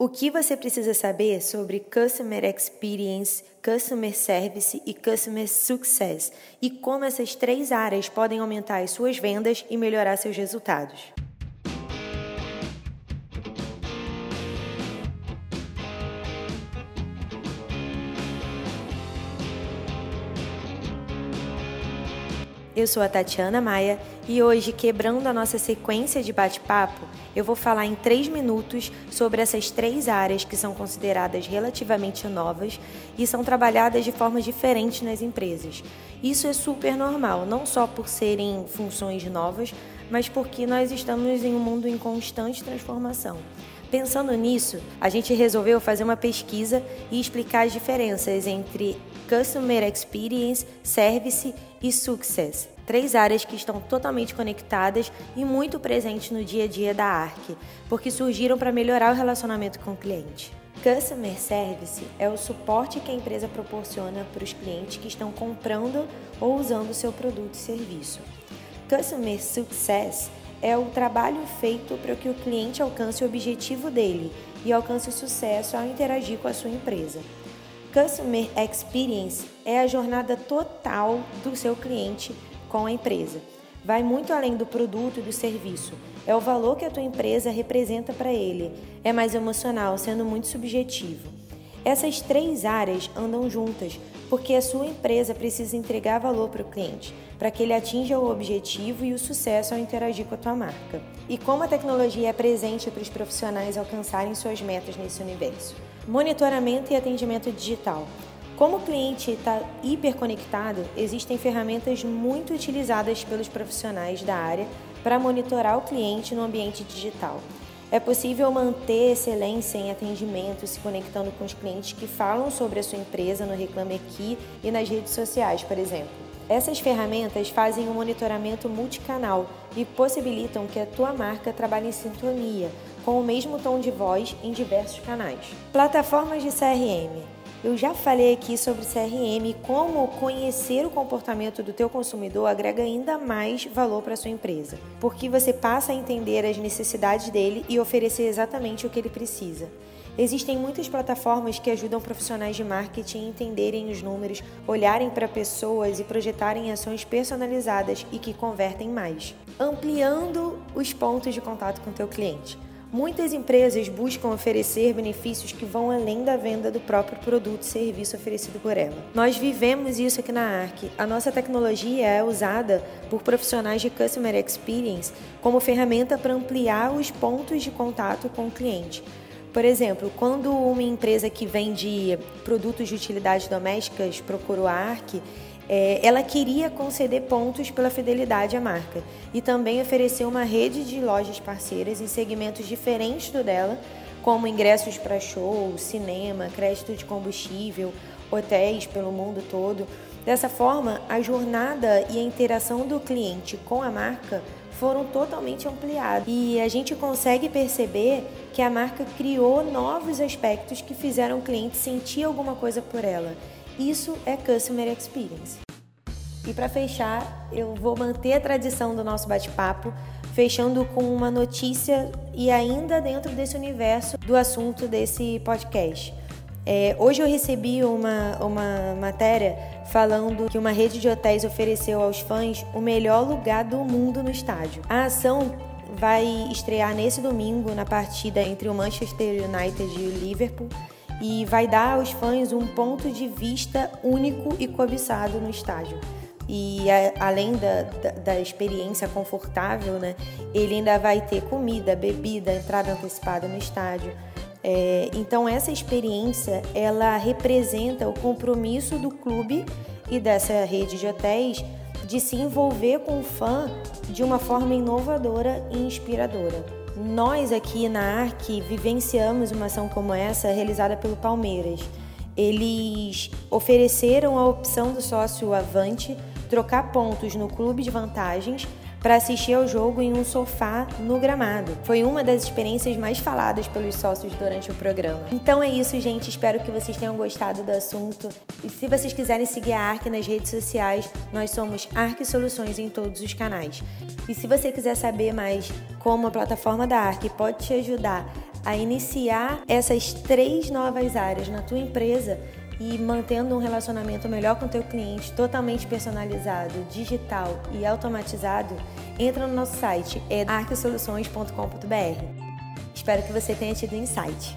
O que você precisa saber sobre Customer Experience, Customer Service e Customer Success e como essas três áreas podem aumentar as suas vendas e melhorar seus resultados. Eu sou a Tatiana Maia e hoje, quebrando a nossa sequência de bate-papo, eu vou falar em três minutos sobre essas três áreas que são consideradas relativamente novas e são trabalhadas de forma diferente nas empresas. Isso é super normal, não só por serem funções novas, mas porque nós estamos em um mundo em constante transformação. Pensando nisso, a gente resolveu fazer uma pesquisa e explicar as diferenças entre Customer Experience, Service e Success. Três áreas que estão totalmente conectadas e muito presentes no dia a dia da ARC, porque surgiram para melhorar o relacionamento com o cliente. Customer Service é o suporte que a empresa proporciona para os clientes que estão comprando ou usando seu produto e serviço. Customer Success é o trabalho feito para que o cliente alcance o objetivo dele e alcance o sucesso ao interagir com a sua empresa. Customer Experience é a jornada total do seu cliente com a empresa. Vai muito além do produto e do serviço. É o valor que a tua empresa representa para ele. É mais emocional, sendo muito subjetivo. Essas três áreas andam juntas, porque a sua empresa precisa entregar valor para o cliente, para que ele atinja o objetivo e o sucesso ao interagir com a tua marca. E como a tecnologia é presente para os profissionais alcançarem suas metas nesse universo? Monitoramento e atendimento digital. Como o cliente está hiperconectado, existem ferramentas muito utilizadas pelos profissionais da área para monitorar o cliente no ambiente digital. É possível manter excelência em atendimento se conectando com os clientes que falam sobre a sua empresa no Reclame Aqui e nas redes sociais, por exemplo. Essas ferramentas fazem um monitoramento multicanal e possibilitam que a tua marca trabalhe em sintonia, com o mesmo tom de voz em diversos canais. Plataformas de CRM. Eu já falei aqui sobre CRM como conhecer o comportamento do teu consumidor agrega ainda mais valor para sua empresa, porque você passa a entender as necessidades dele e oferecer exatamente o que ele precisa. Existem muitas plataformas que ajudam profissionais de marketing a entenderem os números, olharem para pessoas e projetarem ações personalizadas e que convertem mais, ampliando os pontos de contato com o teu cliente. Muitas empresas buscam oferecer benefícios que vão além da venda do próprio produto e serviço oferecido por ela. Nós vivemos isso aqui na ARC. A nossa tecnologia é usada por profissionais de Customer Experience como ferramenta para ampliar os pontos de contato com o cliente. Por exemplo, quando uma empresa que vende produtos de utilidades domésticas procurou a ARC, é, ela queria conceder pontos pela fidelidade à marca e também oferecer uma rede de lojas parceiras em segmentos diferentes do dela, como ingressos para show, cinema, crédito de combustível, hotéis pelo mundo todo. Dessa forma, a jornada e a interação do cliente com a marca foram totalmente ampliadas e a gente consegue perceber que a marca criou novos aspectos que fizeram o cliente sentir alguma coisa por ela isso é Customer Experience. E para fechar, eu vou manter a tradição do nosso bate-papo, fechando com uma notícia e ainda dentro desse universo do assunto desse podcast. É, hoje eu recebi uma, uma matéria falando que uma rede de hotéis ofereceu aos fãs o melhor lugar do mundo no estádio. A ação vai estrear nesse domingo na partida entre o Manchester United e o Liverpool e vai dar aos fãs um ponto de vista único e cobiçado no estádio. E a, além da, da, da, experiência confortável, né, ele ainda vai ter comida, bebida, entrada antecipada no estádio. É, então essa experiência ela representa o compromisso do clube e dessa rede de hotéis de se envolver com o fã de uma forma inovadora e inspiradora. Nós aqui na ARC vivenciamos uma ação como essa realizada pelo Palmeiras. Eles ofereceram a opção do sócio Avante trocar pontos no clube de vantagens para assistir ao jogo em um sofá no gramado. Foi uma das experiências mais faladas pelos sócios durante o programa. Então é isso, gente. Espero que vocês tenham gostado do assunto. E se vocês quiserem seguir a ARC nas redes sociais, nós somos ARC Soluções em todos os canais. E se você quiser saber mais como a plataforma da ARC pode te ajudar a iniciar essas três novas áreas na tua empresa e mantendo um relacionamento melhor com o teu cliente, totalmente personalizado, digital e automatizado, entra no nosso site, é arquesoluções.com.br. Espero que você tenha tido insight.